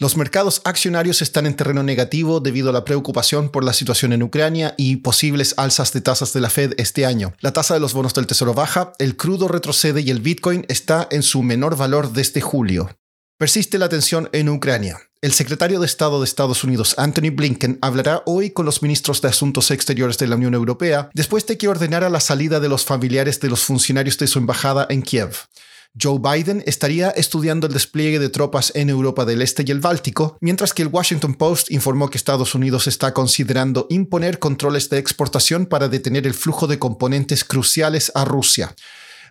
Los mercados accionarios están en terreno negativo debido a la preocupación por la situación en Ucrania y posibles alzas de tasas de la Fed este año. La tasa de los bonos del Tesoro baja, el crudo retrocede y el Bitcoin está en su menor valor desde julio. Persiste la tensión en Ucrania. El secretario de Estado de Estados Unidos, Anthony Blinken, hablará hoy con los ministros de Asuntos Exteriores de la Unión Europea después de que ordenara la salida de los familiares de los funcionarios de su embajada en Kiev. Joe Biden estaría estudiando el despliegue de tropas en Europa del Este y el Báltico, mientras que el Washington Post informó que Estados Unidos está considerando imponer controles de exportación para detener el flujo de componentes cruciales a Rusia.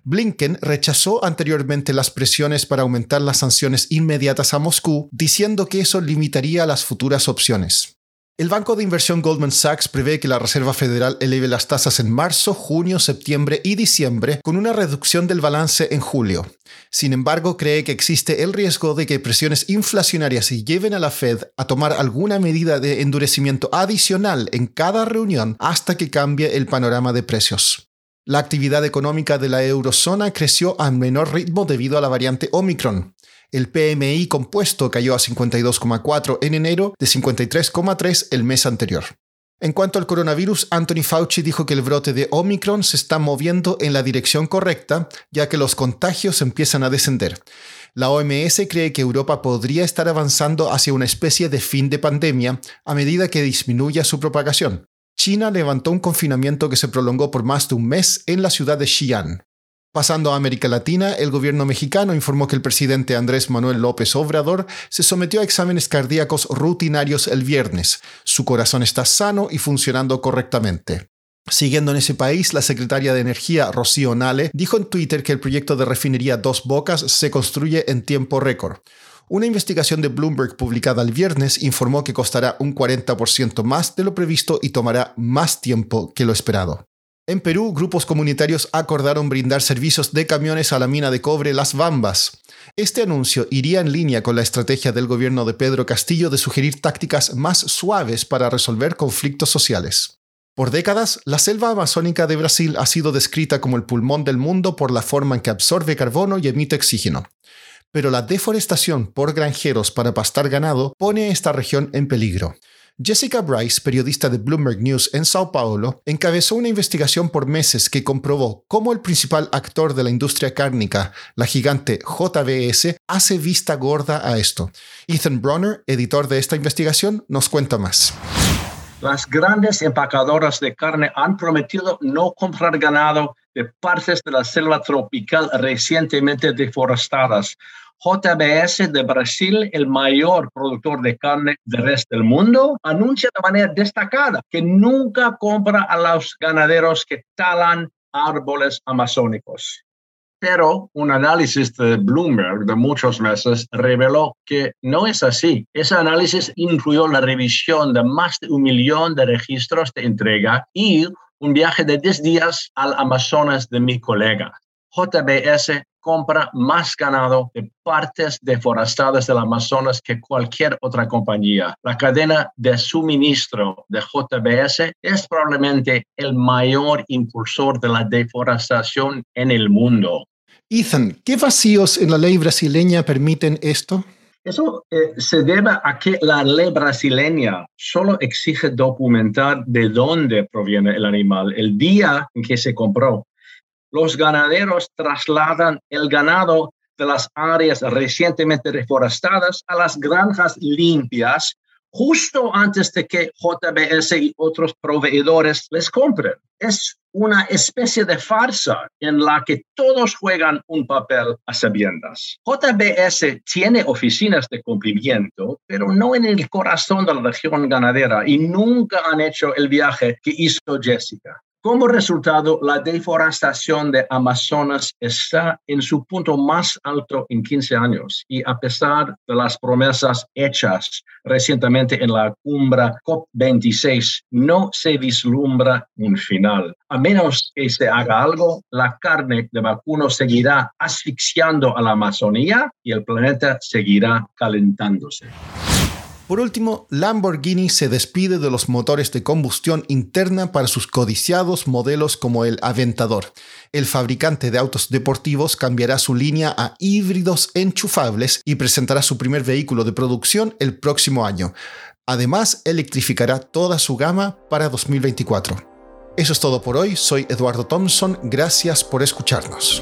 Blinken rechazó anteriormente las presiones para aumentar las sanciones inmediatas a Moscú, diciendo que eso limitaría las futuras opciones. El banco de inversión Goldman Sachs prevé que la Reserva Federal eleve las tasas en marzo, junio, septiembre y diciembre, con una reducción del balance en julio. Sin embargo, cree que existe el riesgo de que presiones inflacionarias lleven a la Fed a tomar alguna medida de endurecimiento adicional en cada reunión hasta que cambie el panorama de precios. La actividad económica de la eurozona creció a menor ritmo debido a la variante Omicron. El PMI compuesto cayó a 52,4 en enero de 53,3 el mes anterior. En cuanto al coronavirus, Anthony Fauci dijo que el brote de Omicron se está moviendo en la dirección correcta, ya que los contagios empiezan a descender. La OMS cree que Europa podría estar avanzando hacia una especie de fin de pandemia a medida que disminuya su propagación. China levantó un confinamiento que se prolongó por más de un mes en la ciudad de Xi'an. Pasando a América Latina, el gobierno mexicano informó que el presidente Andrés Manuel López Obrador se sometió a exámenes cardíacos rutinarios el viernes. Su corazón está sano y funcionando correctamente. Siguiendo en ese país, la secretaria de Energía, Rocío Nale, dijo en Twitter que el proyecto de refinería Dos Bocas se construye en tiempo récord. Una investigación de Bloomberg publicada el viernes informó que costará un 40% más de lo previsto y tomará más tiempo que lo esperado. En Perú, grupos comunitarios acordaron brindar servicios de camiones a la mina de cobre Las Bambas. Este anuncio iría en línea con la estrategia del gobierno de Pedro Castillo de sugerir tácticas más suaves para resolver conflictos sociales. Por décadas, la selva amazónica de Brasil ha sido descrita como el pulmón del mundo por la forma en que absorbe carbono y emite oxígeno. Pero la deforestación por granjeros para pastar ganado pone a esta región en peligro. Jessica Bryce, periodista de Bloomberg News en Sao Paulo, encabezó una investigación por meses que comprobó cómo el principal actor de la industria cárnica, la gigante JBS, hace vista gorda a esto. Ethan Bronner, editor de esta investigación, nos cuenta más. Las grandes empacadoras de carne han prometido no comprar ganado de partes de la selva tropical recientemente deforestadas JBS de Brasil, el mayor productor de carne del resto del mundo, anuncia de manera destacada que nunca compra a los ganaderos que talan árboles amazónicos. Pero un análisis de Bloomberg de muchos meses reveló que no es así. Ese análisis incluyó la revisión de más de un millón de registros de entrega y un viaje de 10 días al Amazonas de mi colega. JBS compra más ganado de partes deforestadas del Amazonas que cualquier otra compañía. La cadena de suministro de JBS es probablemente el mayor impulsor de la deforestación en el mundo. Ethan, ¿qué vacíos en la ley brasileña permiten esto? Eso eh, se debe a que la ley brasileña solo exige documentar de dónde proviene el animal, el día en que se compró. Los ganaderos trasladan el ganado de las áreas recientemente reforestadas a las granjas limpias justo antes de que JBS y otros proveedores les compren. Es una especie de farsa en la que todos juegan un papel a sabiendas. JBS tiene oficinas de cumplimiento, pero no en el corazón de la región ganadera y nunca han hecho el viaje que hizo Jessica. Como resultado, la deforestación de Amazonas está en su punto más alto en 15 años y a pesar de las promesas hechas recientemente en la cumbre COP26, no se vislumbra un final. A menos que se haga algo, la carne de vacuno seguirá asfixiando a la Amazonía y el planeta seguirá calentándose. Por último, Lamborghini se despide de los motores de combustión interna para sus codiciados modelos como el Aventador. El fabricante de autos deportivos cambiará su línea a híbridos enchufables y presentará su primer vehículo de producción el próximo año. Además, electrificará toda su gama para 2024. Eso es todo por hoy, soy Eduardo Thompson, gracias por escucharnos.